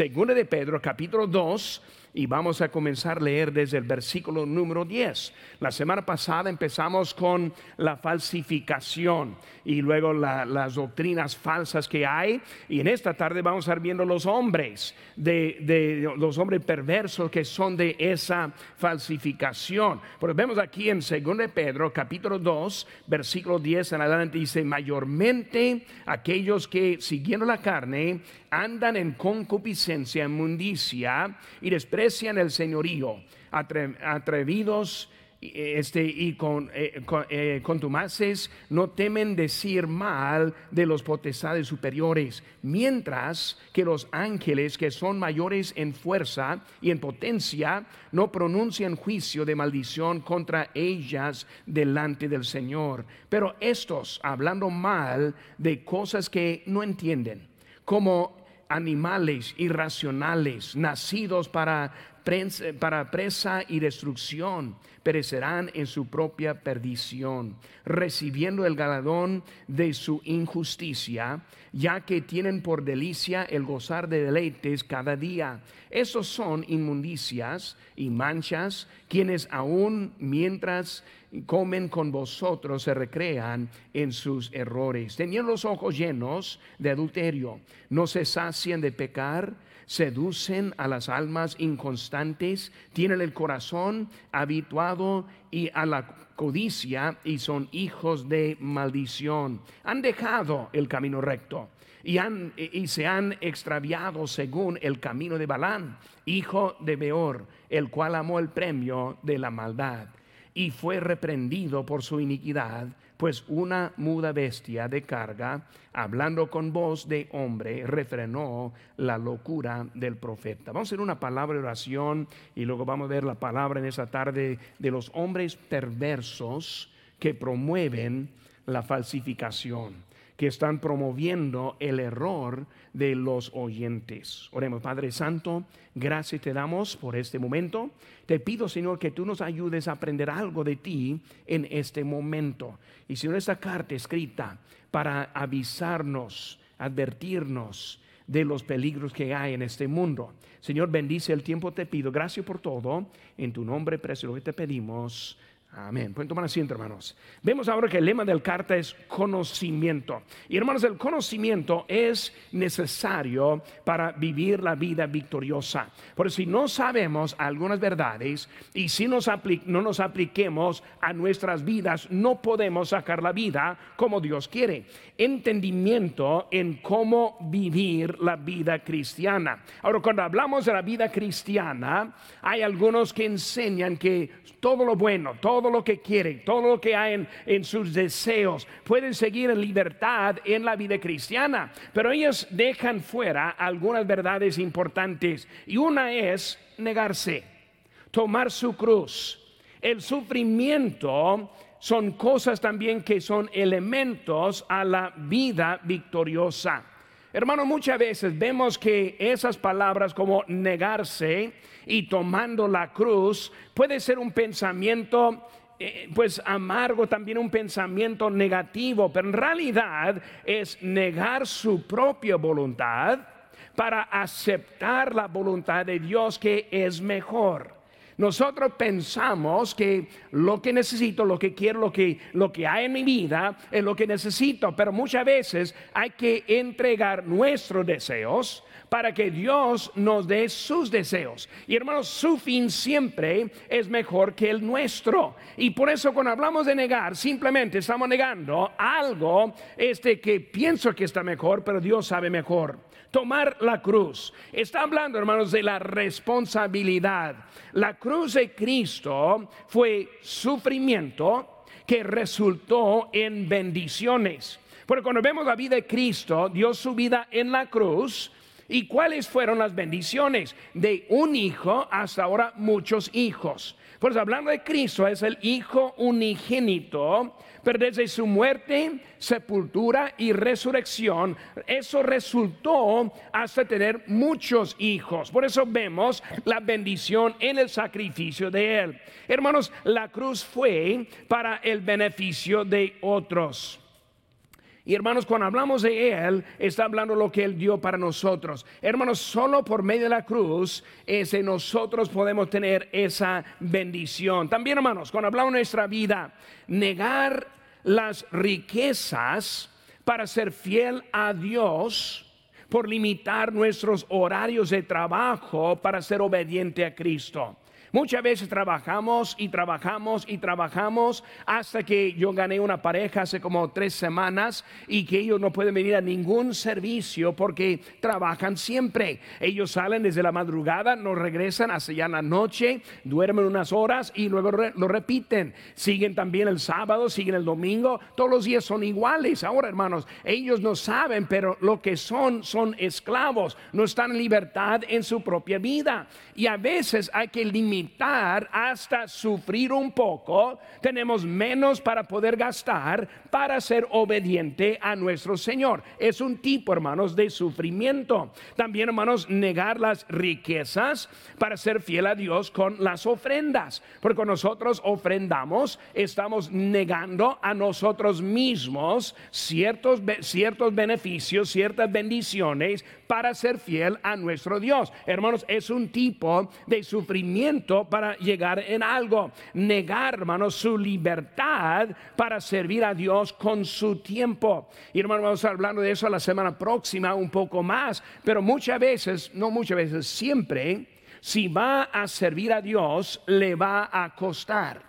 Segunda de Pedro, capítulo 2, y vamos a comenzar a leer desde el versículo número 10. La semana pasada empezamos con la falsificación y luego las doctrinas falsas que hay. Y en esta tarde vamos a estar viendo los hombres, de, los hombres perversos que son de esa falsificación. Pero vemos aquí en 2 Pedro capítulo 2, versículo 10 en adelante, dice, mayormente aquellos que siguiendo la carne andan en concupiscencia, en mundicia y desprecian el señorío, atrevidos este, y con, eh, eh, contumaces no temen decir mal de los potestades superiores, mientras que los ángeles que son mayores en fuerza y en potencia no pronuncian juicio de maldición contra ellas delante del Señor. Pero estos, hablando mal de cosas que no entienden, como animales irracionales, nacidos para, para presa y destrucción, perecerán en su propia perdición, recibiendo el galardón de su injusticia, ya que tienen por delicia el gozar de deleites cada día. Esos son inmundicias y manchas, quienes aún mientras comen con vosotros se recrean en sus errores, teniendo los ojos llenos de adulterio, no se sacian de pecar, seducen a las almas inconstantes, tienen el corazón y a la codicia y son hijos de maldición. Han dejado el camino recto y, han, y se han extraviado según el camino de Balán, hijo de Beor, el cual amó el premio de la maldad y fue reprendido por su iniquidad pues una muda bestia de carga, hablando con voz de hombre, refrenó la locura del profeta. Vamos a hacer una palabra de oración y luego vamos a ver la palabra en esa tarde de los hombres perversos que promueven la falsificación que están promoviendo el error de los oyentes. Oremos, Padre Santo, gracias te damos por este momento. Te pido, Señor, que tú nos ayudes a aprender algo de ti en este momento. Y Señor, esta carta escrita para avisarnos, advertirnos de los peligros que hay en este mundo. Señor, bendice el tiempo, te pido. Gracias por todo. En tu nombre precioso que te pedimos. Amén. Pueden tomar asiento, hermanos. Vemos ahora que el lema del carta es conocimiento. Y hermanos, el conocimiento es necesario para vivir la vida victoriosa. Porque si no sabemos algunas verdades y si nos no nos apliquemos a nuestras vidas, no podemos sacar la vida como Dios quiere. Entendimiento en cómo vivir la vida cristiana. Ahora, cuando hablamos de la vida cristiana, hay algunos que enseñan que todo lo bueno, todo todo lo que quieren, todo lo que hay en, sus deseos. Pueden seguir en libertad en la vida cristiana, pero ellos dejan fuera algunas verdades importantes. Y una es negarse, tomar su cruz. El sufrimiento son cosas también que son elementos a la vida victoriosa. Hermano, muchas veces vemos que esas palabras como negarse y tomando la cruz puede ser un pensamiento eh, pues amargo, también un pensamiento negativo, pero en realidad es negar su propia voluntad para aceptar la voluntad de Dios que es mejor. Nosotros pensamos que lo que necesito, lo que quiero, lo que, lo que hay en mi vida es lo que necesito, pero muchas veces hay que entregar nuestros deseos para que Dios nos dé sus deseos. Y hermanos, su fin siempre es mejor que el nuestro. Y por eso cuando hablamos de negar, simplemente estamos negando algo este que pienso que está mejor, pero Dios sabe mejor. Tomar la cruz. Está hablando, hermanos, de la responsabilidad. La cruz de Cristo fue sufrimiento que resultó en bendiciones. Porque cuando vemos la vida de Cristo, dio su vida en la cruz, ¿Y cuáles fueron las bendiciones? De un hijo hasta ahora muchos hijos. Pues hablando de Cristo, es el Hijo unigénito, pero desde su muerte, sepultura y resurrección, eso resultó hasta tener muchos hijos. Por eso vemos la bendición en el sacrificio de Él. Hermanos, la cruz fue para el beneficio de otros. Y hermanos, cuando hablamos de Él, está hablando lo que Él dio para nosotros. Hermanos, solo por medio de la cruz ese nosotros podemos tener esa bendición. También, hermanos, cuando hablamos de nuestra vida, negar las riquezas para ser fiel a Dios, por limitar nuestros horarios de trabajo para ser obediente a Cristo. Muchas veces trabajamos y trabajamos y trabajamos hasta que yo gané una pareja hace como tres semanas y que ellos no pueden venir a ningún servicio porque trabajan siempre. Ellos salen desde la madrugada, no regresan hasta ya la noche, duermen unas horas y luego lo repiten. Siguen también el sábado, siguen el domingo, todos los días son iguales. Ahora, hermanos, ellos no saben, pero lo que son son esclavos, no están en libertad en su propia vida. Y a veces hay que hasta sufrir un poco, tenemos menos para poder gastar para ser obediente a nuestro Señor. Es un tipo, hermanos, de sufrimiento. También, hermanos, negar las riquezas para ser fiel a Dios con las ofrendas. Porque nosotros ofrendamos, estamos negando a nosotros mismos ciertos, ciertos beneficios, ciertas bendiciones para ser fiel a nuestro Dios. Hermanos, es un tipo de sufrimiento para llegar en algo. Negar, hermanos, su libertad para servir a Dios con su tiempo. Y hermanos, vamos a hablando de eso la semana próxima un poco más, pero muchas veces, no muchas veces, siempre, si va a servir a Dios, le va a costar.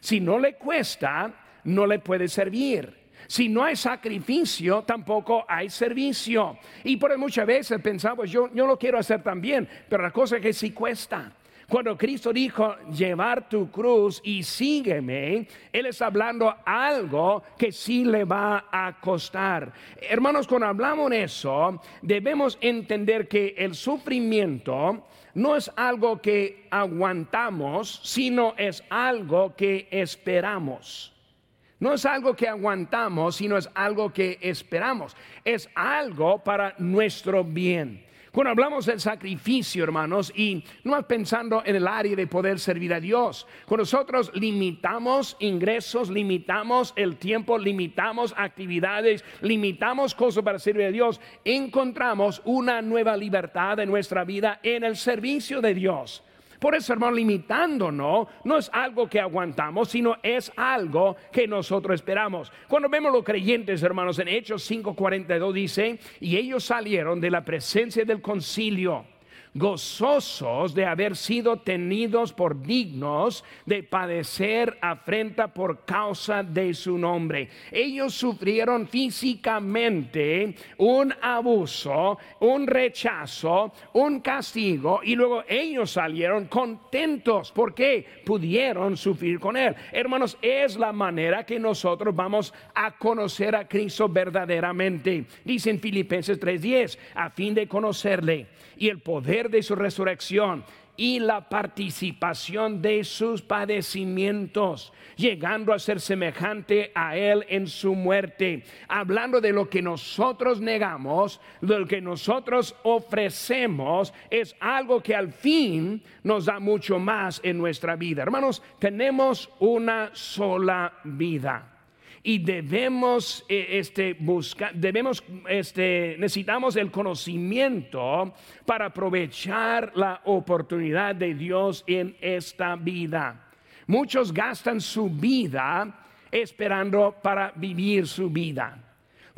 Si no le cuesta, no le puede servir. Si no hay sacrificio, tampoco hay servicio. Y por muchas veces pensamos, yo, yo lo quiero hacer también, pero la cosa es que sí cuesta. Cuando Cristo dijo, llevar tu cruz y sígueme, Él está hablando algo que sí le va a costar. Hermanos, cuando hablamos de eso, debemos entender que el sufrimiento no es algo que aguantamos, sino es algo que esperamos. No es algo que aguantamos, sino es algo que esperamos. Es algo para nuestro bien. Cuando hablamos del sacrificio, hermanos, y no es pensando en el área de poder servir a Dios, cuando nosotros limitamos ingresos, limitamos el tiempo, limitamos actividades, limitamos cosas para servir a Dios, encontramos una nueva libertad en nuestra vida en el servicio de Dios. Por eso, hermano, limitándonos no es algo que aguantamos, sino es algo que nosotros esperamos. Cuando vemos los creyentes, hermanos, en Hechos 5:42 dice, y ellos salieron de la presencia del concilio gozosos de haber sido tenidos por dignos de padecer afrenta por causa de su nombre. Ellos sufrieron físicamente un abuso, un rechazo, un castigo y luego ellos salieron contentos porque pudieron sufrir con él. Hermanos, es la manera que nosotros vamos a conocer a Cristo verdaderamente. Dice en Filipenses 3:10, a fin de conocerle y el poder de su resurrección y la participación de sus padecimientos, llegando a ser semejante a Él en su muerte, hablando de lo que nosotros negamos, lo que nosotros ofrecemos, es algo que al fin nos da mucho más en nuestra vida. Hermanos, tenemos una sola vida y debemos eh, este, buscar, debemos, este, necesitamos el conocimiento para aprovechar la oportunidad de Dios en esta vida. Muchos gastan su vida esperando para vivir su vida.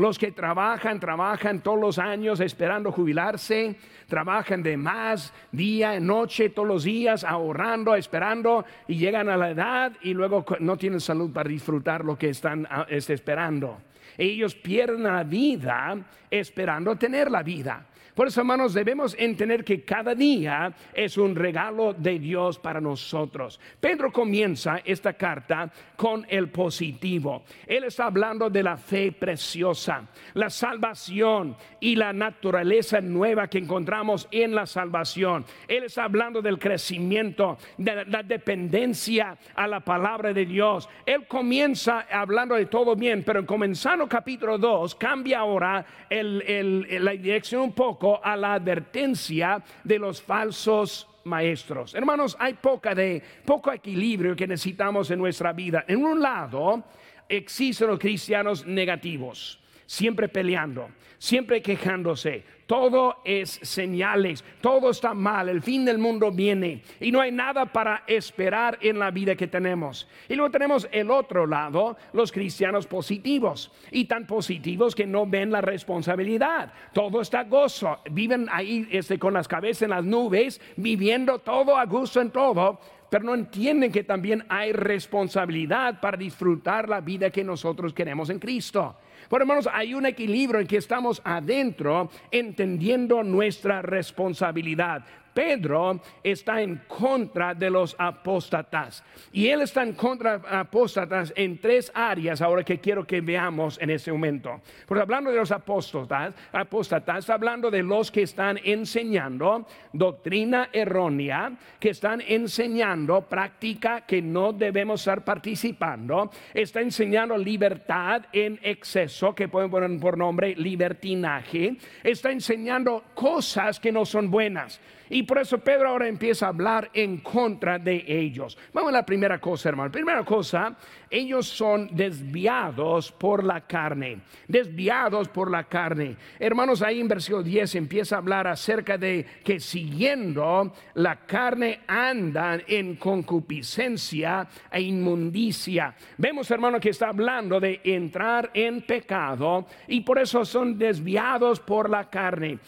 Los que trabajan, trabajan todos los años esperando jubilarse, trabajan de más día, noche, todos los días, ahorrando, esperando, y llegan a la edad y luego no tienen salud para disfrutar lo que están ah, este, esperando. Ellos pierden la vida esperando tener la vida. Por eso, hermanos, debemos entender que cada día es un regalo de Dios para nosotros. Pedro comienza esta carta con el positivo. Él está hablando de la fe preciosa, la salvación y la naturaleza nueva que encontramos en la salvación. Él está hablando del crecimiento, de la dependencia a la palabra de Dios. Él comienza hablando de todo bien, pero comenzando capítulo 2, cambia ahora la dirección un poco a la advertencia de los falsos maestros. Hermanos, hay poca de poco equilibrio que necesitamos en nuestra vida. En un lado existen los cristianos negativos siempre peleando, siempre quejándose. Todo es señales, todo está mal, el fin del mundo viene y no hay nada para esperar en la vida que tenemos. Y luego tenemos el otro lado, los cristianos positivos y tan positivos que no ven la responsabilidad. Todo está gozo, viven ahí este, con las cabezas en las nubes, viviendo todo a gusto en todo, pero no entienden que también hay responsabilidad para disfrutar la vida que nosotros queremos en Cristo. Por hermanos, hay un equilibrio en que estamos adentro entendiendo nuestra responsabilidad. Pedro está en contra de los apóstatas. Y él está en contra de apóstatas en tres áreas ahora que quiero que veamos en este momento. Porque hablando de los apóstatas, apóstatas, hablando de los que están enseñando doctrina errónea, que están enseñando práctica que no debemos estar participando, está enseñando libertad en exceso, que pueden poner por nombre libertinaje, está enseñando cosas que no son buenas. Y por eso Pedro ahora empieza a hablar en contra de ellos. Vamos a la primera cosa, hermano. Primera cosa, ellos son desviados por la carne. Desviados por la carne. Hermanos, ahí en versículo 10 empieza a hablar acerca de que siguiendo la carne andan en concupiscencia e inmundicia. Vemos, hermano, que está hablando de entrar en pecado y por eso son desviados por la carne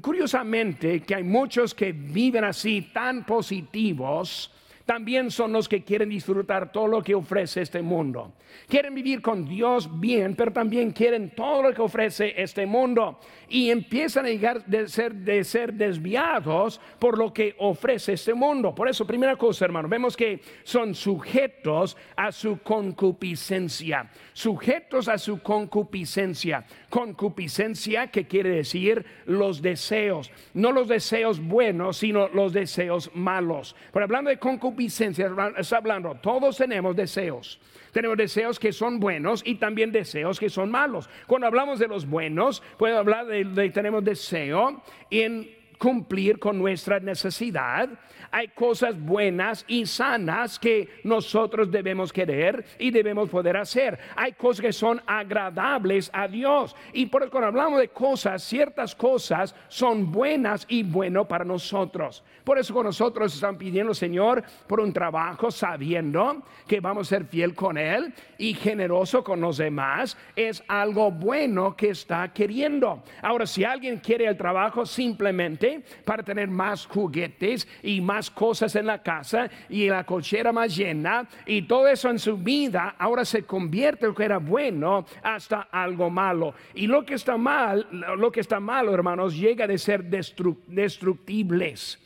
curiosamente que hay muchos que viven así tan positivos, también son los que quieren disfrutar todo lo que ofrece este mundo. Quieren vivir con Dios bien, pero también quieren todo lo que ofrece este mundo. Y empiezan a llegar de ser, de ser desviados por lo que ofrece este mundo. Por eso, primera cosa, hermano, vemos que son sujetos a su concupiscencia. Sujetos a su concupiscencia. Concupiscencia, que quiere decir los deseos. No los deseos buenos, sino los deseos malos. Pero hablando de concupiscencia, está hablando, todos tenemos deseos. Tenemos deseos que son buenos y también deseos que son malos. Cuando hablamos de los buenos, puedo hablar de, de tenemos deseo en cumplir con nuestra necesidad hay cosas buenas y sanas que nosotros debemos querer y debemos poder hacer. Hay cosas que son agradables a Dios. Y por eso cuando hablamos de cosas, ciertas cosas son buenas y bueno para nosotros. Por eso con nosotros están pidiendo, Señor, por un trabajo sabiendo que vamos a ser fiel con Él y generoso con los demás, es algo bueno que está queriendo. Ahora, si alguien quiere el trabajo simplemente para tener más juguetes y más cosas en la casa y la cochera más llena y todo eso en su vida ahora se convierte lo que era bueno hasta algo malo. Y lo que está mal, lo que está malo, hermanos, llega de ser destructibles.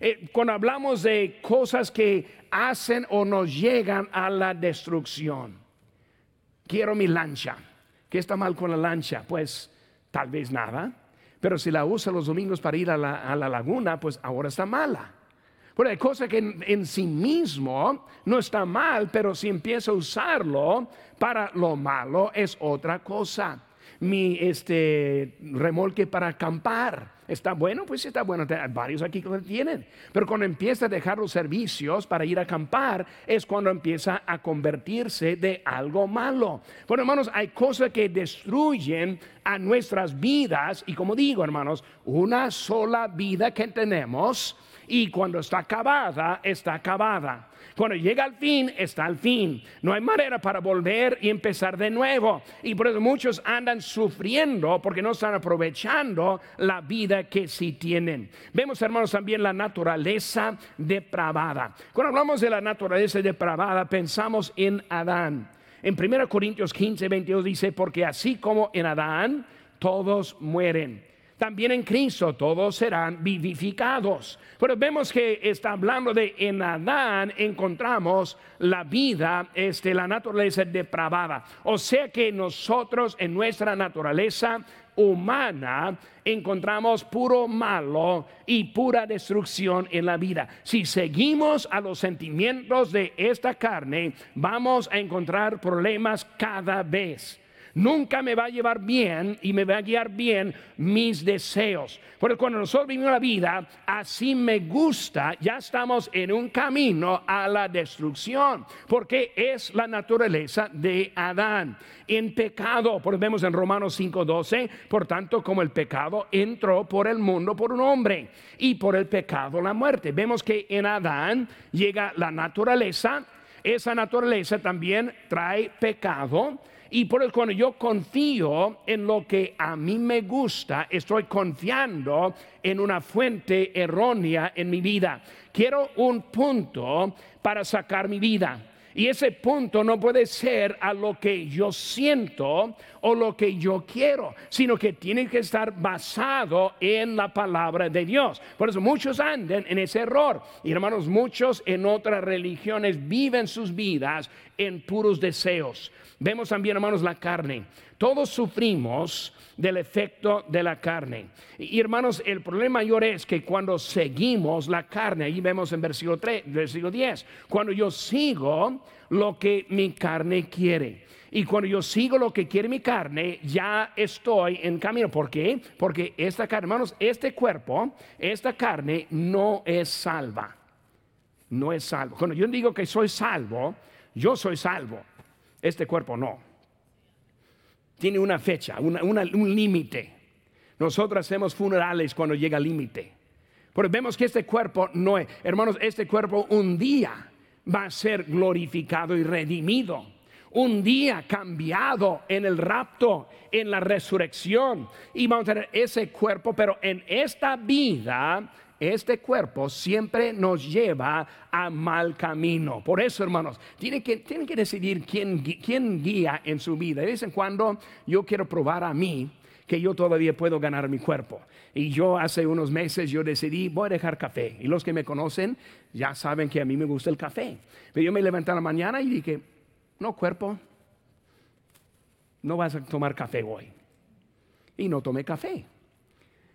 Eh, cuando hablamos de cosas que hacen o nos llegan a la destrucción. Quiero mi lancha. ¿Qué está mal con la lancha? Pues tal vez nada. Pero si la usa los domingos para ir a la, a la laguna, pues ahora está mala. Porque hay cosa que en, sí mismo no está mal, pero si empiezo a usarlo para lo malo es otra cosa. Mi este remolque para acampar está bueno, pues está bueno. Varios aquí lo tienen. Pero cuando empieza a dejar los servicios para ir a acampar, es cuando empieza a convertirse de algo malo. Bueno, hermanos, hay cosas que destruyen a nuestras vidas. Y como digo, hermanos, una sola vida que tenemos y cuando está acabada, está acabada. Cuando llega al fin, está al fin. No hay manera para volver y empezar de nuevo. Y por eso muchos andan sufriendo porque no están aprovechando la vida que sí tienen. Vemos, hermanos, también la naturaleza depravada. Cuando hablamos de la naturaleza depravada, pensamos en Adán. En 1 Corintios 15, 22 dice, porque así como en Adán, todos mueren también en Cristo todos serán vivificados. Pero vemos que está hablando de en Adán encontramos la vida, este, la naturaleza depravada. O sea que nosotros en nuestra naturaleza humana encontramos puro malo y pura destrucción en la vida. Si seguimos a los sentimientos de esta carne, vamos a encontrar problemas cada vez. Nunca me va a llevar bien y me va a guiar bien mis deseos. Porque cuando nosotros vivimos la vida, así me gusta, ya estamos en un camino a la destrucción. Porque es la naturaleza de Adán. En pecado, porque vemos en Romanos 5:12, por tanto, como el pecado entró por el mundo por un hombre y por el pecado la muerte. Vemos que en Adán llega la naturaleza. Esa naturaleza también trae pecado y por eso cuando yo confío en lo que a mí me gusta, estoy confiando en una fuente errónea en mi vida. Quiero un punto para sacar mi vida. Y ese punto no puede ser a lo que yo siento o lo que yo quiero, sino que tiene que estar basado en la palabra de Dios. Por eso muchos andan en ese error. Y hermanos, muchos en otras religiones viven sus vidas en puros deseos. Vemos también, hermanos, la carne. Todos sufrimos del efecto de la carne. Y hermanos, el problema mayor es que cuando seguimos la carne, ahí vemos en versículo 3, versículo 10, cuando yo sigo lo que mi carne quiere. Y cuando yo sigo lo que quiere mi carne, ya estoy en camino. ¿Por qué? Porque esta carne, hermanos, este cuerpo, esta carne no es salva. No es salvo. Cuando yo digo que soy salvo, yo soy salvo. Este cuerpo no. Tiene una fecha, un límite. Nosotros hacemos funerales cuando llega el límite. Pero vemos que este cuerpo no es, hermanos, este cuerpo un día va a ser glorificado y redimido. Un día cambiado en el rapto, en la resurrección. Y vamos a tener ese cuerpo, pero en esta vida este cuerpo siempre nos lleva a mal camino. Por eso, hermanos, tienen que, tienen que decidir quién, quién guía en su vida. De vez en cuando yo quiero probar a mí que yo todavía puedo ganar mi cuerpo. Y yo hace unos meses yo decidí, voy a dejar café. Y los que me conocen ya saben que a mí me gusta el café. Pero yo me levanté la mañana y dije, no cuerpo, no vas a tomar café hoy. Y no tomé café.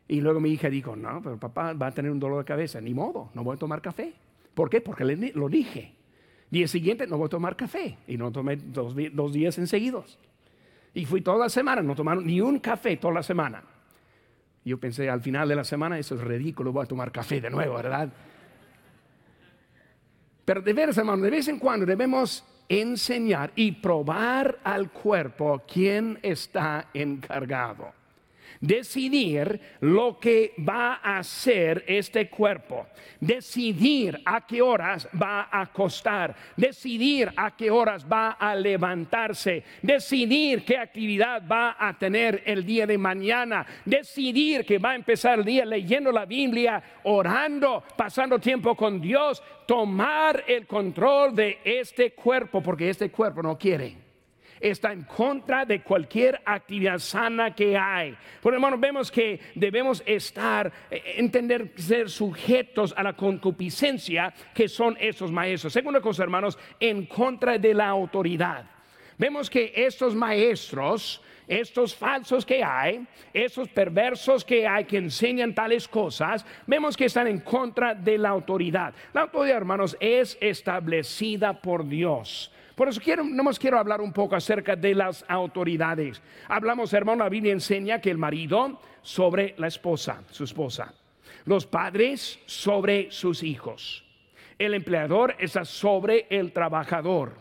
Y luego mi hija dijo, no, pero papá va a tener un dolor de cabeza, ni modo, no voy a tomar café. ¿Por qué? Porque le, lo dije. Día siguiente no voy a tomar café. Y no tomé dos, dos días enseguidos. Y fui toda la semana, no tomaron ni un café toda la semana. Yo pensé al final de la semana, eso es ridículo, voy a tomar café de nuevo, ¿verdad? Pero de veras, hermano, de vez en cuando debemos enseñar y probar al cuerpo quién está encargado decidir lo que va a hacer este cuerpo, decidir a qué horas va a acostar, decidir a qué horas va a levantarse, decidir qué actividad va a tener el día de mañana, decidir que va a empezar el día leyendo la Biblia, orando, pasando tiempo con Dios, tomar el control de este cuerpo, porque este cuerpo no quiere está en contra de cualquier actividad sana que hay. Por hermanos, vemos que debemos estar, eh, entender, ser sujetos a la concupiscencia que son esos maestros. Segunda cosa, hermanos, en contra de la autoridad. Vemos que estos maestros, estos falsos que hay, estos perversos que hay que enseñan tales cosas, vemos que están en contra de la autoridad. La autoridad, hermanos, es establecida por Dios. Por eso quiero, no más quiero hablar un poco acerca de las autoridades. Hablamos, hermano, la Biblia enseña que el marido sobre la esposa, su esposa. Los padres sobre sus hijos. El empleador está sobre el trabajador.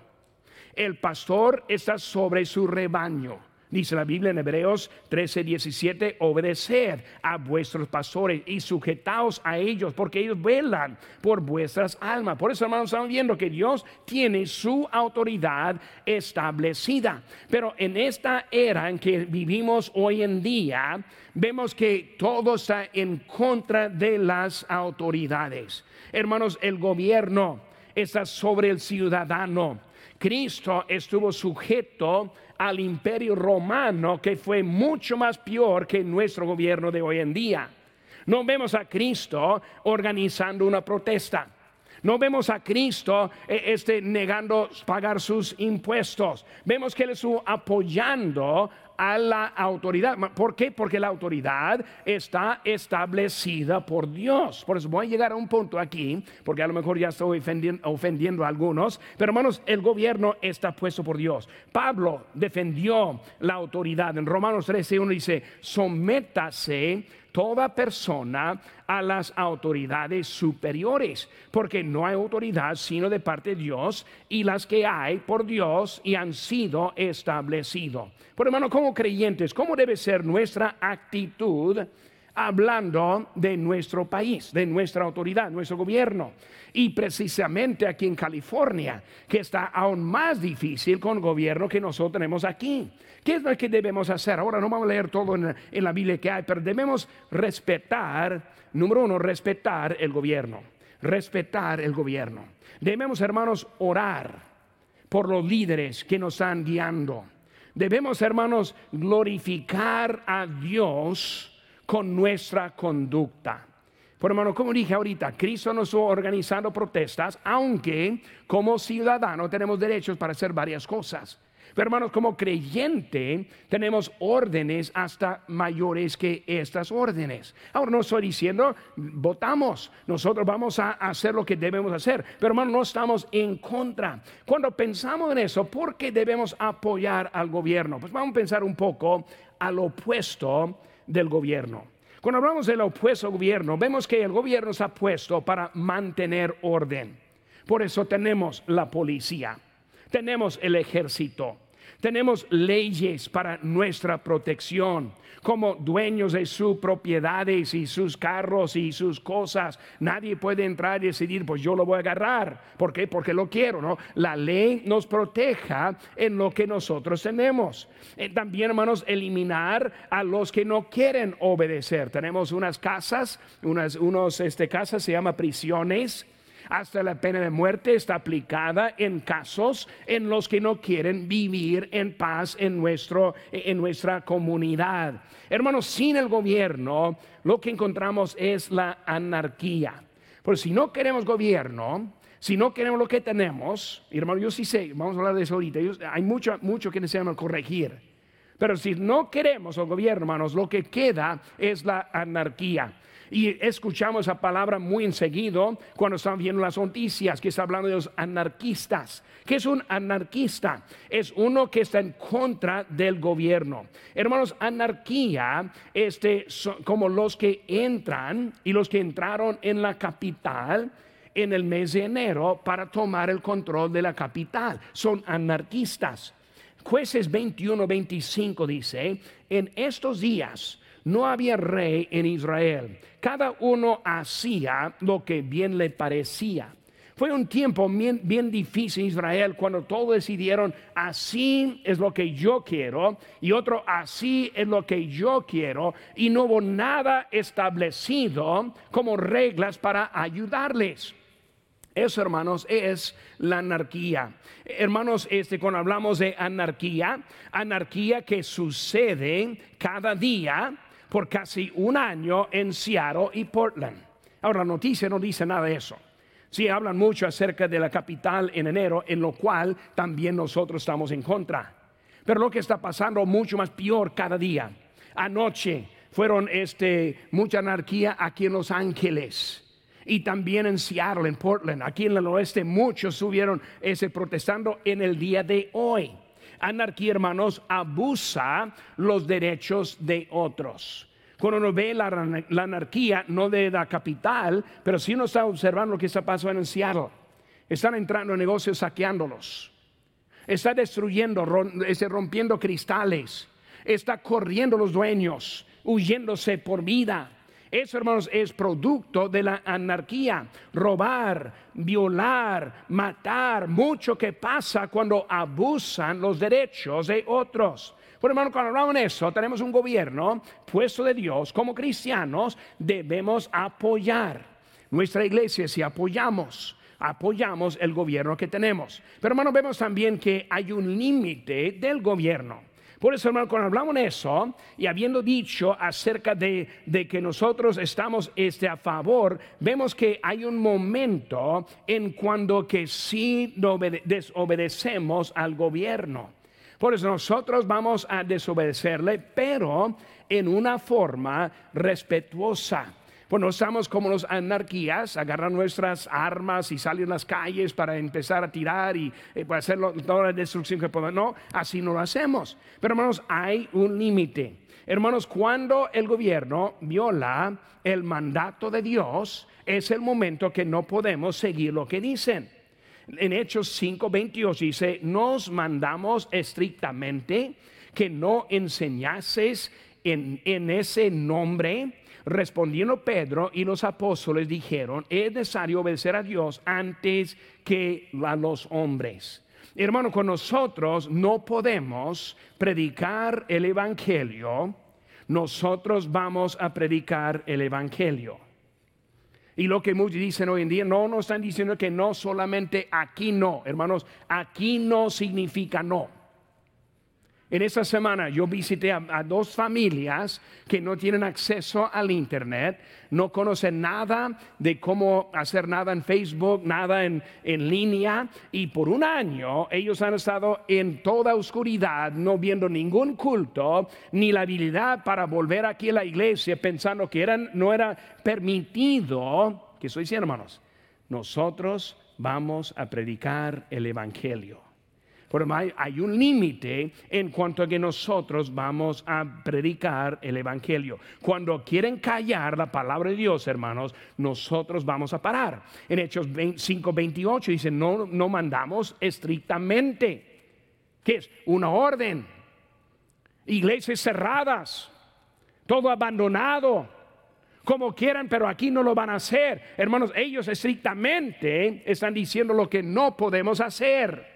El pastor está sobre su rebaño. Dice la Biblia en Hebreos 13, 17, obedeced a vuestros pastores y sujetaos a ellos, porque ellos velan por vuestras almas. Por eso, hermanos, estamos viendo que Dios tiene su autoridad establecida. Pero en esta era en que vivimos hoy en día, vemos que todo está en contra de las autoridades. Hermanos, el gobierno está sobre el ciudadano. Cristo estuvo sujeto al imperio romano que fue mucho más peor que nuestro gobierno de hoy en día. No vemos a Cristo organizando una protesta. No vemos a Cristo eh, este, negando pagar sus impuestos. Vemos que Él estuvo apoyando a la autoridad. ¿Por qué? Porque la autoridad está establecida por Dios. Por eso voy a llegar a un punto aquí, porque a lo mejor ya estoy ofendiendo, a algunos, pero hermanos, el gobierno está puesto por Dios. Pablo defendió la autoridad. En Romanos 13, uno dice, sométase toda persona a las autoridades superiores, porque no hay autoridad sino de parte de Dios y las que hay por Dios y han sido establecidos. Por hermano, como creyentes, ¿cómo debe ser nuestra actitud? Hablando de nuestro país, de nuestra autoridad, nuestro gobierno. Y precisamente aquí en California, que está aún más difícil con el gobierno que nosotros tenemos aquí. ¿Qué es lo que debemos hacer? Ahora no vamos a leer todo en, en la Biblia que hay, pero debemos respetar, número uno, respetar el gobierno. Respetar el gobierno. Debemos, hermanos, orar por los líderes que nos están guiando. Debemos, hermanos, glorificar a Dios con nuestra conducta. Por hermano, como dije ahorita, Cristo nos ha organizado protestas, aunque como ciudadano tenemos derechos para hacer varias cosas. Pero hermanos, como creyente tenemos órdenes hasta mayores que estas órdenes. Ahora no estoy diciendo, votamos, nosotros vamos a hacer lo que debemos hacer, pero hermanos, no estamos en contra. Cuando pensamos en eso, ¿por qué debemos apoyar al gobierno? Pues vamos a pensar un poco al opuesto del gobierno. Cuando hablamos del opuesto gobierno, vemos que el gobierno está puesto para mantener orden. Por eso tenemos la policía, tenemos el ejército, tenemos leyes para nuestra protección como dueños de sus propiedades y sus carros y sus cosas. Nadie puede entrar y decidir, pues yo lo voy a agarrar. ¿Por qué? Porque lo quiero, ¿no? La ley nos proteja en lo que nosotros tenemos. Eh, también, hermanos, eliminar a los que no quieren obedecer. Tenemos unas casas, unas unos, este, casas se llama prisiones hasta la pena de muerte está aplicada en casos en los que no quieren vivir en paz en, nuestro, en nuestra comunidad. Hermanos, sin el gobierno lo que encontramos es la anarquía. Porque si no queremos gobierno, si no queremos lo que tenemos, hermano, yo sí sé, vamos a hablar de eso ahorita, hay mucho, mucho que necesitamos corregir. Pero si no queremos el gobierno, hermanos, lo que queda es la anarquía. Y escuchamos esa palabra muy enseguida cuando estamos viendo las noticias, que está hablando de los anarquistas. ¿Qué es un anarquista? Es uno que está en contra del gobierno. Hermanos, anarquía, este, como los que entran y los que entraron en la capital en el mes de enero para tomar el control de la capital. Son anarquistas. Jueces 21-25 dice, en estos días no había rey en Israel. Cada uno hacía lo que bien le parecía. Fue un tiempo bien, difícil en Israel cuando todos decidieron así es lo que yo quiero y otro así es lo que yo quiero y no hubo nada establecido como reglas para ayudarles. Eso, hermanos, es la anarquía. Hermanos, este, cuando hablamos de anarquía, anarquía que sucede cada día, por casi un año en Seattle y Portland. Ahora, la noticia no dice nada de eso. Sí, hablan mucho acerca de la capital en enero, en lo cual también nosotros estamos en contra. Pero lo que está pasando mucho más peor cada día. Anoche fueron este, mucha anarquía aquí en Los Ángeles y también en Seattle, en Portland. Aquí en el oeste muchos estuvieron ese protestando en el día de hoy anarquía, hermanos, abusa los derechos de otros. Cuando uno ve la, anarquía, no de la capital, pero si uno está observando lo que está pasando en Seattle, están entrando en negocios saqueándolos, está destruyendo, rompiendo cristales, está corriendo los dueños, huyéndose por vida. Eso, hermanos, es producto de la anarquía. Robar, violar, matar, mucho que pasa cuando abusan los derechos de otros. Por hermano, cuando hablamos de eso, tenemos un gobierno puesto de Dios. Como cristianos debemos apoyar nuestra iglesia si apoyamos apoyamos el gobierno que tenemos. Pero hermano, vemos también que hay un límite del gobierno. Por eso, hermano, cuando hablamos de eso y habiendo dicho acerca de, que nosotros estamos este, a favor, vemos que hay un momento en cuando que sí desobedecemos al gobierno. Por eso nosotros vamos a desobedecerle, pero en una forma respetuosa. Pues no estamos como los anarquías, agarran nuestras armas y salen a las calles para empezar a tirar y eh, hacer toda la destrucción que podemos. No, así no lo hacemos. Pero hermanos, hay un límite. Hermanos, cuando el gobierno viola el mandato de Dios, es el momento que no podemos seguir lo que dicen. En Hechos 5:22 dice, nos mandamos estrictamente que no enseñases en, en ese nombre Respondiendo Pedro y los apóstoles dijeron, es necesario obedecer a Dios antes que a los hombres. Hermano, con nosotros no podemos predicar el Evangelio, nosotros vamos a predicar el Evangelio. Y lo que muchos dicen hoy en día, no nos están diciendo que no solamente aquí no, hermanos, aquí no significa no. En esa semana yo visité a, dos familias que no tienen acceso al Internet, no conocen nada de cómo hacer nada en Facebook, nada en, en línea, y por un año ellos han estado en toda oscuridad, no viendo ningún culto, ni la habilidad para volver aquí a la iglesia pensando que eran, no era permitido, que soy hermanos, nosotros vamos a predicar el Evangelio. Hay, un límite en cuanto a que nosotros vamos a predicar el Evangelio. Cuando quieren callar la palabra de Dios, hermanos, nosotros vamos a parar. En Hechos 5:28 dice, no, no mandamos estrictamente. que es? Una orden. Iglesias cerradas, todo abandonado como quieran, pero aquí no lo van a hacer. Hermanos, ellos estrictamente están diciendo lo que no podemos hacer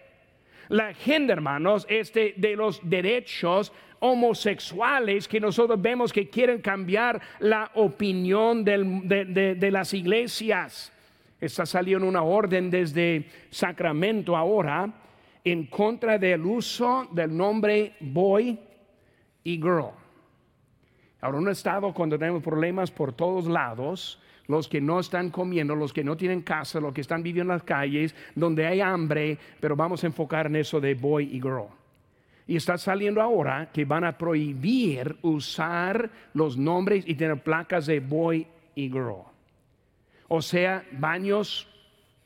la agenda, hermanos, este de los derechos homosexuales que nosotros vemos que quieren cambiar la opinión de, las iglesias. Está saliendo una orden desde Sacramento ahora en contra del uso del nombre boy y girl. Ahora, un estado cuando tenemos problemas por todos lados, los que no están comiendo, los que no tienen casa, los que están viviendo en las calles, donde hay hambre, pero vamos a enfocar en eso de boy y girl. Y está saliendo ahora que van a prohibir usar los nombres y tener placas de boy y girl. O sea, baños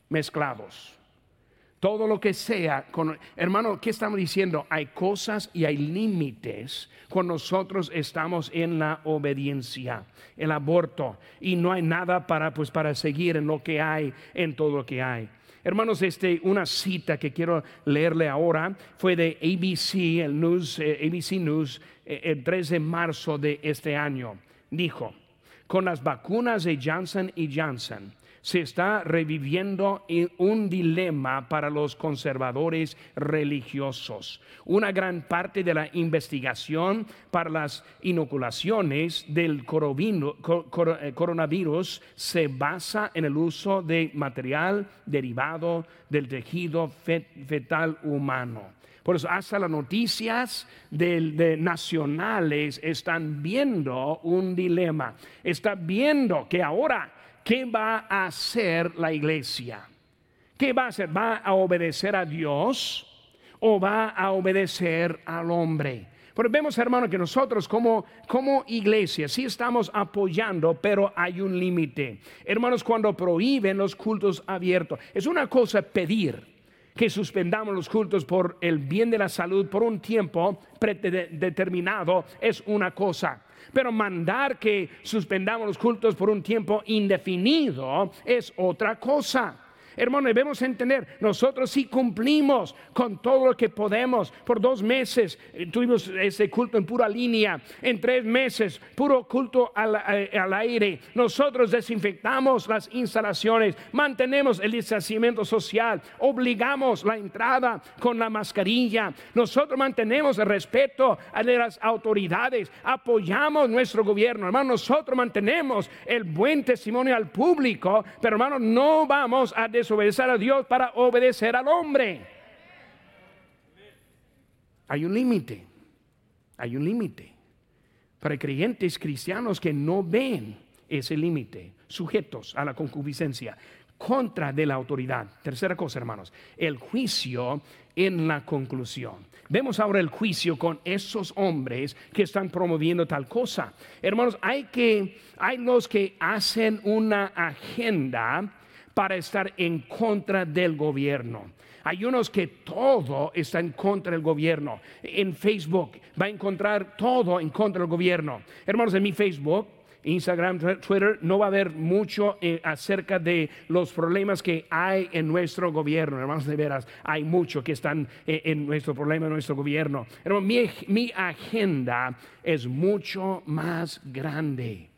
mezclados todo lo que sea. Con, hermano, ¿qué estamos diciendo? Hay cosas y hay límites cuando nosotros estamos en la obediencia, el aborto, y no hay nada para, pues, para seguir en lo que hay, en todo lo que hay. Hermanos, este, una cita que quiero leerle ahora fue de ABC, el News, eh, ABC News, eh, el 3 de marzo de este año. Dijo, con las vacunas de Johnson y Johnson, se está reviviendo un dilema para los conservadores religiosos. Una gran parte de la investigación para las inoculaciones del eh, coronavirus se basa en el uso de material derivado del tejido fetal humano. Por eso hasta las noticias de, nacionales están viendo un dilema. Está viendo que ahora ¿qué va a hacer la iglesia? ¿Qué va a hacer? ¿Va a obedecer a Dios o va a obedecer al hombre? Pero vemos, hermano, que nosotros como, como iglesia sí estamos apoyando, pero hay un límite. Hermanos, cuando prohíben los cultos abiertos, es una cosa pedir que suspendamos los cultos por el bien de la salud por un tiempo predeterminado, es una cosa. Pero mandar que suspendamos los cultos por un tiempo indefinido es otra cosa. Hermano, debemos entender, nosotros sí cumplimos con todo lo que podemos. Por dos meses eh, tuvimos ese culto en pura línea, en tres meses puro culto al, eh, al, aire. Nosotros desinfectamos las instalaciones, mantenemos el distanciamiento social, obligamos la entrada con la mascarilla. Nosotros mantenemos el respeto a las autoridades, apoyamos nuestro gobierno. Hermano, nosotros mantenemos el buen testimonio al público, pero hermano, no vamos a desobedecer a Dios para obedecer al hombre. Hay un límite, hay un límite. Para creyentes cristianos que no ven ese límite, sujetos a la concupiscencia, contra de la autoridad. Tercera cosa, hermanos, el juicio en la conclusión. Vemos ahora el juicio con esos hombres que están promoviendo tal cosa. Hermanos, hay que hay los que hacen una agenda para estar en contra del gobierno. Hay unos que todo está en contra del gobierno. En Facebook va a encontrar todo en contra del gobierno. Hermanos, en mi Facebook Instagram, Twitter, no va a haber mucho eh, acerca de los problemas que hay en nuestro gobierno. Hermanos, de veras, hay mucho que están eh, en nuestro problema, en nuestro gobierno. Hermanos, mi, mi agenda es mucho más grande.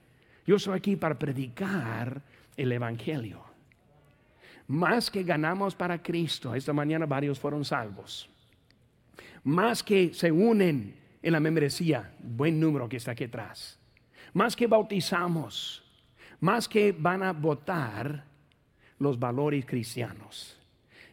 Yo soy aquí para predicar el Evangelio. Más que ganamos para Cristo, esta mañana varios fueron salvos. Más que se unen en la membresía, buen número que está aquí atrás más que bautizamos, más que van a votar los valores cristianos.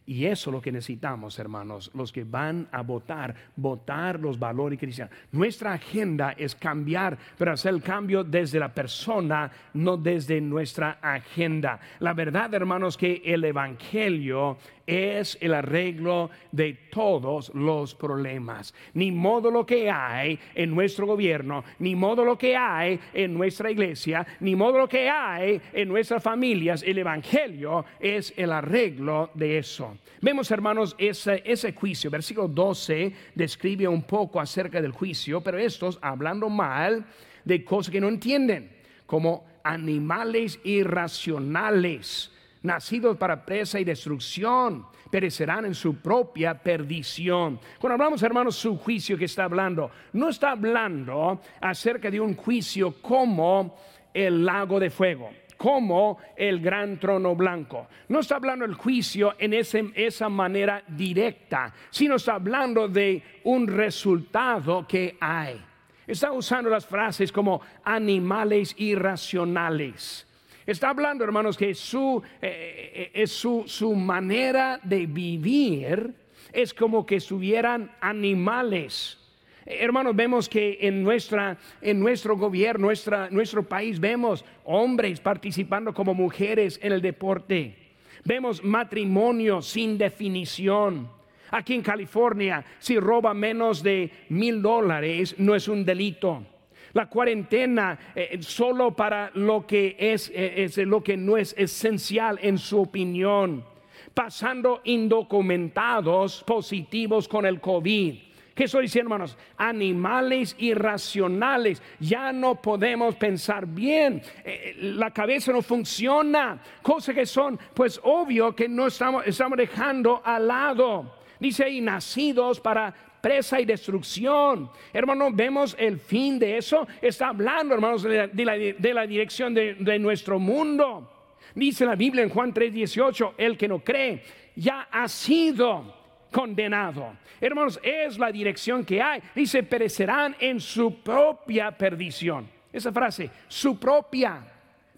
Y eso es lo que necesitamos, hermanos, los que van a votar, votar los valores cristianos. Nuestra agenda es cambiar, pero hacer el cambio desde la persona, no desde nuestra agenda. La verdad, hermanos, que el Evangelio es el arreglo de todos los problemas. Ni modo lo que hay en nuestro gobierno, ni modo lo que hay en nuestra iglesia, ni modo lo que hay en nuestras familias. El Evangelio es el arreglo de eso. Vemos, hermanos, ese, ese juicio. Versículo 12 describe un poco acerca del juicio, pero estos hablando mal de cosas que no entienden, como animales irracionales nacidos para presa y destrucción, perecerán en su propia perdición. Cuando hablamos, hermanos, su juicio que está hablando, no está hablando acerca de un juicio como el lago de fuego como el gran trono blanco. No está hablando del juicio en esa manera directa, sino está hablando de un resultado que hay. Está usando las frases como animales irracionales. Está hablando, hermanos, que su, eh, eh, su, su manera de vivir es como que estuvieran animales. Hermanos, vemos que en, nuestra, en nuestro gobierno, nuestra, nuestro país, vemos hombres participando como mujeres en el deporte. Vemos matrimonio sin definición. Aquí en California, si roba menos de mil dólares, no es un delito la cuarentena eh, solo para lo que es, eh, es lo que no es esencial en su opinión, pasando indocumentados positivos con el COVID. ¿Qué estoy diciendo, hermanos? Animales irracionales. Ya no podemos pensar bien. Eh, la cabeza no funciona. Cosas que son, pues obvio que no estamos, estamos dejando al lado. Dice ahí, nacidos para presa y destrucción. Hermanos, vemos el fin de eso. Está hablando, hermanos, de la, dirección de, de, nuestro mundo. Dice la Biblia en Juan 3:18, el que no cree ya ha sido condenado. Hermanos, es la dirección que hay. Dice, perecerán en su propia perdición. Esa frase, su propia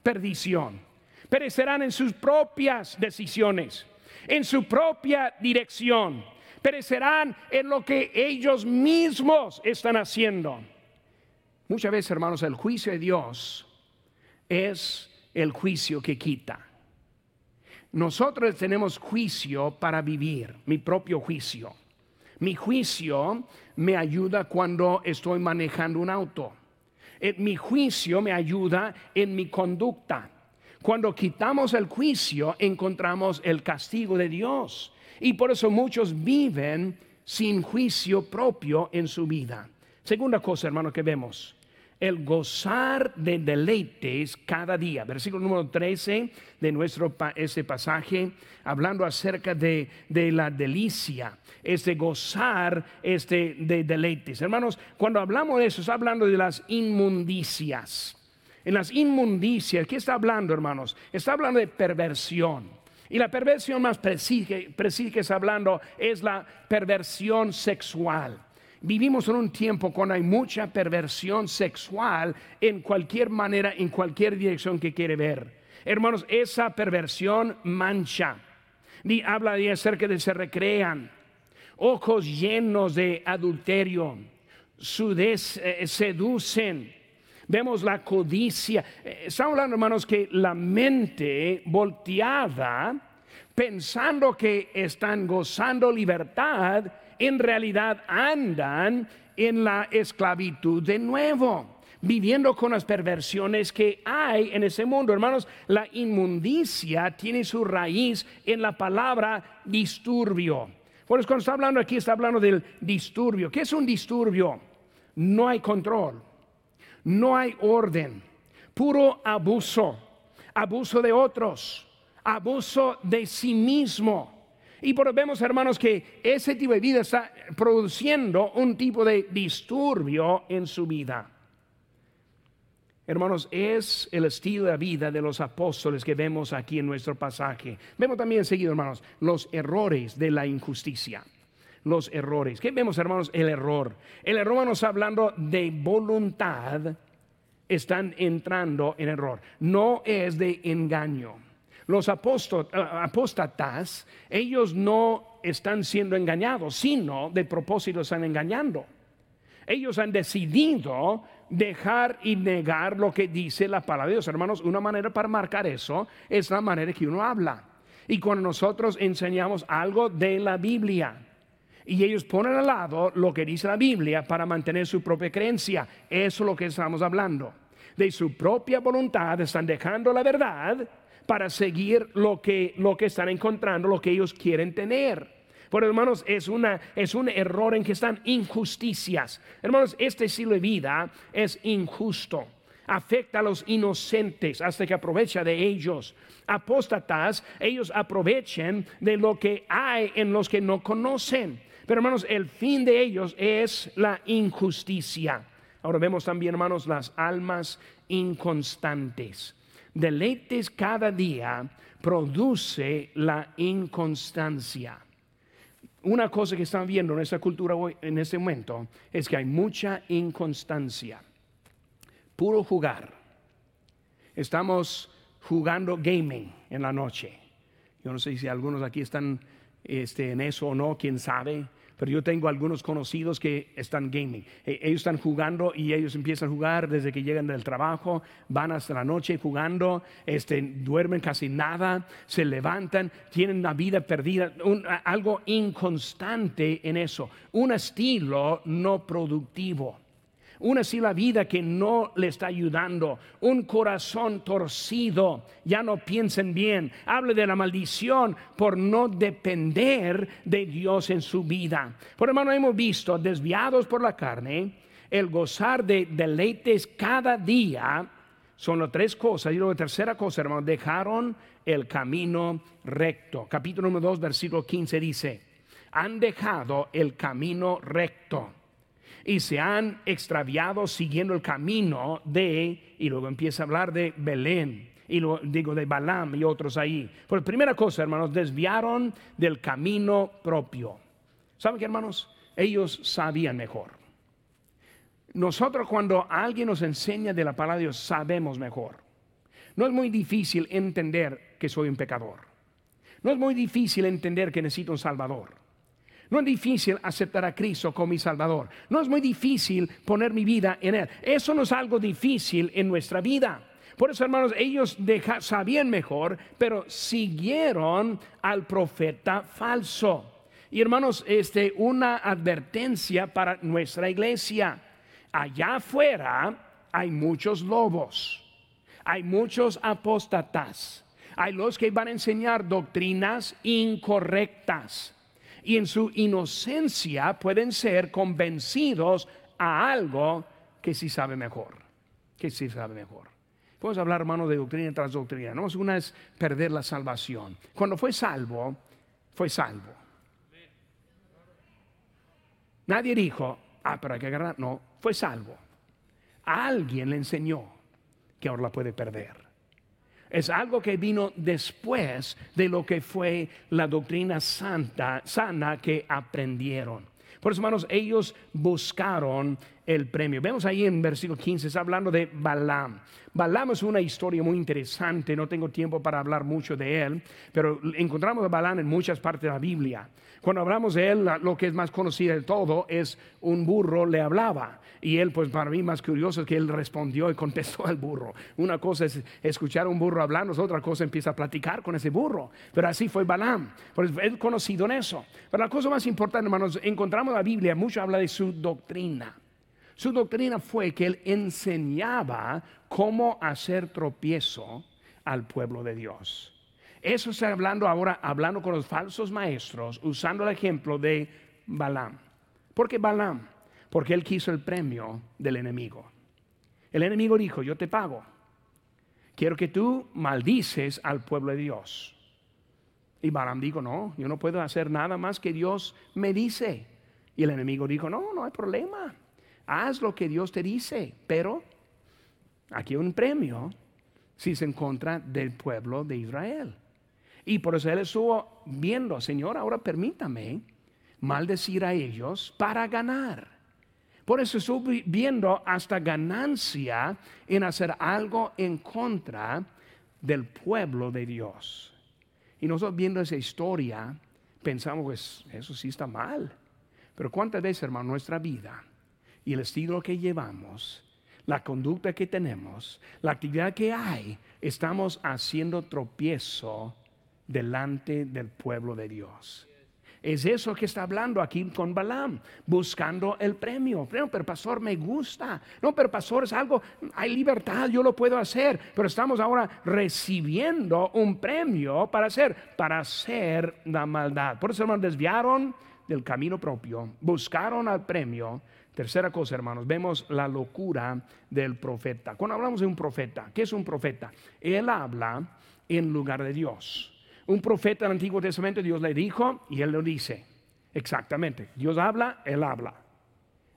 perdición. Perecerán en sus propias decisiones, en su propia dirección perecerán en lo que ellos mismos están haciendo. Muchas veces, hermanos, el juicio de Dios es el juicio que quita. Nosotros tenemos juicio para vivir, mi propio juicio. Mi juicio me ayuda cuando estoy manejando un auto. Eh, mi juicio me ayuda en mi conducta. Cuando quitamos el juicio, encontramos el castigo de Dios. Y por eso muchos viven sin juicio propio en su vida. Segunda cosa, hermano, que vemos. El gozar de deleites cada día. Versículo número 13 de nuestro ese pasaje, hablando acerca de, de la delicia, este gozar este, de deleites. Hermanos, cuando hablamos de eso, está hablando de las inmundicias. En las inmundicias, ¿qué está hablando, hermanos? Está hablando de perversión y la perversión más precisa, que está hablando es la perversión sexual. Vivimos en un tiempo cuando hay mucha perversión sexual en cualquier manera, en cualquier dirección que quiere ver. Hermanos, esa perversión mancha. Ni habla de acerca de se recrean, ojos llenos de adulterio, eh, seducen, Vemos la codicia. Eh, estamos hablando, hermanos, que la mente volteada, pensando que están gozando libertad, en realidad andan en la esclavitud de nuevo, viviendo con las perversiones que hay en ese mundo. Hermanos, la inmundicia tiene su raíz en la palabra disturbio. Eso cuando está hablando aquí, está hablando del disturbio. ¿Qué es un disturbio? No hay control no hay orden, puro abuso, abuso de otros, abuso de sí mismo. Y vemos, hermanos, que ese tipo de vida está produciendo un tipo de disturbio en su vida. Hermanos, es el estilo de vida de los apóstoles que vemos aquí en nuestro pasaje. Vemos también seguido, hermanos, los errores de la injusticia los errores. ¿Qué vemos, hermanos? El error. El error nos hablando de voluntad, están entrando en error. No es de engaño. Los apóstatas, ellos no están siendo engañados, sino de propósito están engañando. Ellos han decidido dejar y negar lo que dice la palabra de Dios. Hermanos, una manera para marcar eso es la manera que uno habla. Y cuando nosotros enseñamos algo de la Biblia, y ellos ponen al lado lo que dice la Biblia para mantener su propia creencia. Eso es lo que estamos hablando. De su propia voluntad están dejando la verdad para seguir lo que, lo que están encontrando, lo que ellos quieren tener. Por hermanos, es, una, es un error en que están injusticias. Hermanos, este estilo de vida es injusto. Afecta a los inocentes hasta que aprovecha de ellos. Apóstatas, ellos aprovechen de lo que hay en los que no conocen. Pero hermanos, el fin de ellos es la injusticia. Ahora vemos también, hermanos, las almas inconstantes. Deleites cada día produce la inconstancia. Una cosa que están viendo en esta cultura hoy, en este momento es que hay mucha inconstancia. Puro jugar. Estamos jugando gaming en la noche. Yo no sé si algunos aquí están este, en eso o no, quién sabe. Pero yo tengo algunos conocidos que están gaming. E, ellos están jugando y ellos empiezan a jugar desde que llegan del trabajo, van hasta la noche jugando, este, duermen casi nada, se levantan, tienen una vida perdida, algo inconstante en eso, un estilo no productivo. Una la vida que no le está ayudando, un corazón torcido, ya no piensen bien, hable de la maldición por no depender de Dios en su vida. Por hermano, hemos visto, desviados por la carne, el gozar de deleites cada día, son las tres cosas. Y luego, tercera cosa, hermano, dejaron el camino recto. Capítulo número 2, versículo 15 dice, han dejado el camino recto y se han extraviado siguiendo el camino de, y luego empieza a hablar de Belén, y lo digo de Balaam y otros ahí. Por primera cosa, hermanos, desviaron del camino propio. ¿Saben qué, hermanos? Ellos sabían mejor. Nosotros cuando alguien nos enseña de la palabra de Dios, sabemos mejor. No es muy difícil entender que soy un pecador. No es muy difícil entender que necesito un Salvador. No es difícil aceptar a Cristo como mi Salvador. No es muy difícil poner mi vida en Él. Eso no es algo difícil en nuestra vida. Por eso, hermanos, ellos sabían mejor, pero siguieron al profeta falso. Y hermanos, este, una advertencia para nuestra iglesia. Allá afuera hay muchos lobos, hay muchos apóstatas, hay los que van a enseñar doctrinas incorrectas y en su inocencia pueden ser convencidos a algo que sí sabe mejor, que sí sabe mejor. Podemos hablar, hermano, de doctrina tras doctrina. ¿no? Una es perder la salvación. Cuando fue salvo, fue salvo. Nadie dijo, ah, pero hay que agarrar. No, fue salvo. alguien le enseñó que ahora la puede perder. Es algo que vino después de lo que fue la doctrina santa, sana que aprendieron. Por eso, hermanos, ellos buscaron el premio. Vemos ahí en versículo 15, está hablando de Balaam. Balaam es una historia muy interesante, no tengo tiempo para hablar mucho de él, pero encontramos a Balaam en muchas partes de la Biblia. Cuando hablamos de él, lo que es más conocido de todo es un burro le hablaba. Y él, pues para mí más curioso es que él respondió y contestó al burro. Una cosa es escuchar a un burro hablarnos, otra cosa empieza a platicar con ese burro. Pero así fue Balaam. Pues él conocido en eso. Pero la cosa más importante, hermanos, encontramos la Biblia, mucho habla de su doctrina. Su doctrina fue que él enseñaba cómo hacer tropiezo al pueblo de Dios. Eso está hablando ahora, hablando con los falsos maestros, usando el ejemplo de Balaam. ¿Por qué Balaam? Porque él quiso el premio del enemigo. El enemigo dijo, yo te pago. Quiero que tú maldices al pueblo de Dios. Y Balaam dijo, no, yo no puedo hacer nada más que Dios me dice. Y el enemigo dijo, no, no hay problema. Haz lo que Dios te dice, pero aquí hay un premio si es en contra del pueblo de Israel. Y por eso él estuvo viendo, Señor, ahora permítame maldecir a ellos para ganar. Por eso estuvo viendo hasta ganancia en hacer algo en contra del pueblo de Dios. Y nosotros viendo esa historia, pensamos, pues eso sí está mal. Pero cuántas veces, hermano, nuestra vida y el estilo que llevamos, la conducta que tenemos, la actividad que hay, estamos haciendo tropiezo delante del pueblo de Dios. Es eso que está hablando aquí con Balaam, buscando el premio. Pero, pero pastor, me gusta. No, pero pastor, es algo, hay libertad, yo lo puedo hacer. Pero estamos ahora recibiendo un premio para hacer, para hacer la maldad. Por eso, hermanos, desviaron del camino propio, buscaron al premio. Tercera cosa, hermanos, vemos la locura del profeta. Cuando hablamos de un profeta, ¿qué es un profeta? Él habla en lugar de Dios. Un profeta del Antiguo Testamento, Dios le dijo y él lo dice. Exactamente. Dios habla, él habla.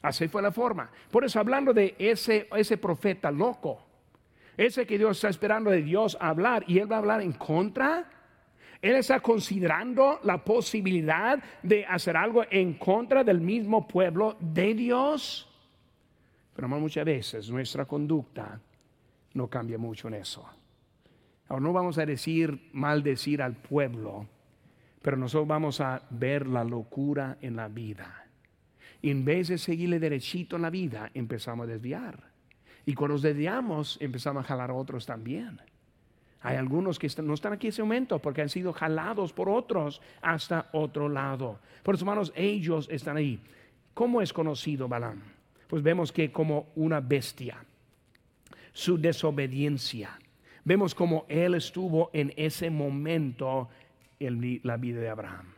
Así fue la forma. Por eso hablando de ese, ese profeta loco, ese que Dios está esperando de Dios hablar y él va a hablar en contra, él está considerando la posibilidad de hacer algo en contra del mismo pueblo de Dios. Pero muchas veces nuestra conducta no cambia mucho en eso. Ahora no vamos a decir maldecir al pueblo, pero nosotros vamos a ver la locura en la vida. Y en vez de seguirle derechito en la vida, empezamos a desviar. Y cuando nos desviamos, empezamos a jalar a otros también. Hay algunos que no están aquí en ese momento porque han sido jalados por otros hasta otro lado. Por eso, hermanos, ellos están ahí. ¿Cómo es conocido Balaam? Pues vemos que como una bestia, su desobediencia Vemos como Él estuvo en ese momento en la vida de Abraham.